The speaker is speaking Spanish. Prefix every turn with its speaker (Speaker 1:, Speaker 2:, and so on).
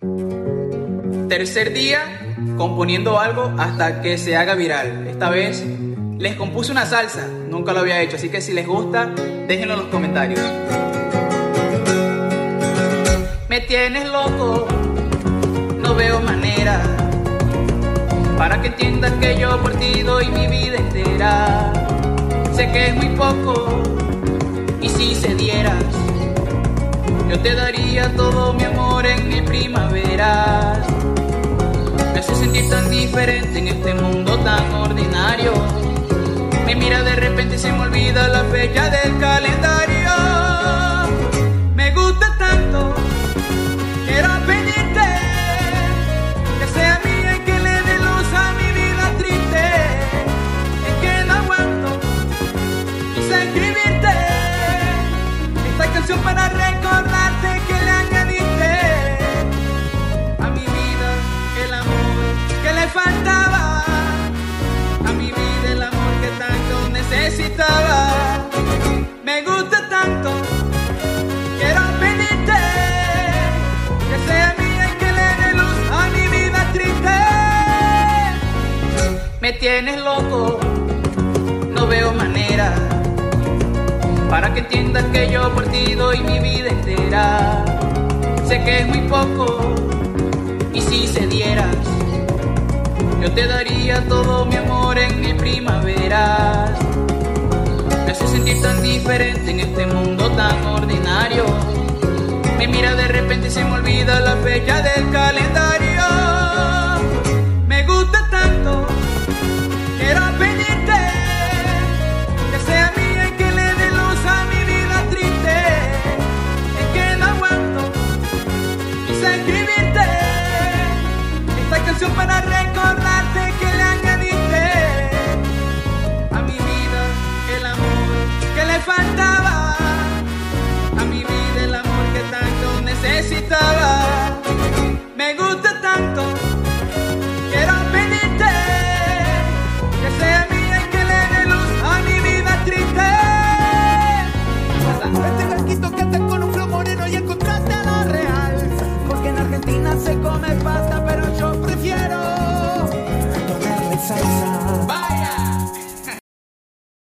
Speaker 1: Tercer día componiendo algo hasta que se haga viral. Esta vez les compuse una salsa, nunca lo había hecho, así que si les gusta, déjenlo en los comentarios. Me tienes loco, no veo manera para que entiendas que yo por ti doy mi vida entera. Sé que es muy poco y si se dieras, yo te daría todo mi amor este mundo tan ordinario. Me mira de repente y se me olvida la fecha del calendario. Me gusta tanto, quiero pedirte que sea mía y que le dé luz a mi vida triste. Es que no aguanto quise escribirte esta canción para recordarte Me tienes loco, no veo manera para que entiendas que yo por ti doy mi vida entera. Sé que es muy poco y si se dieras, yo te daría todo mi amor en mil primaveras. Me hace sentir tan diferente en este mundo tan ordinario. Me mira de repente se me olvida la fecha del calendario.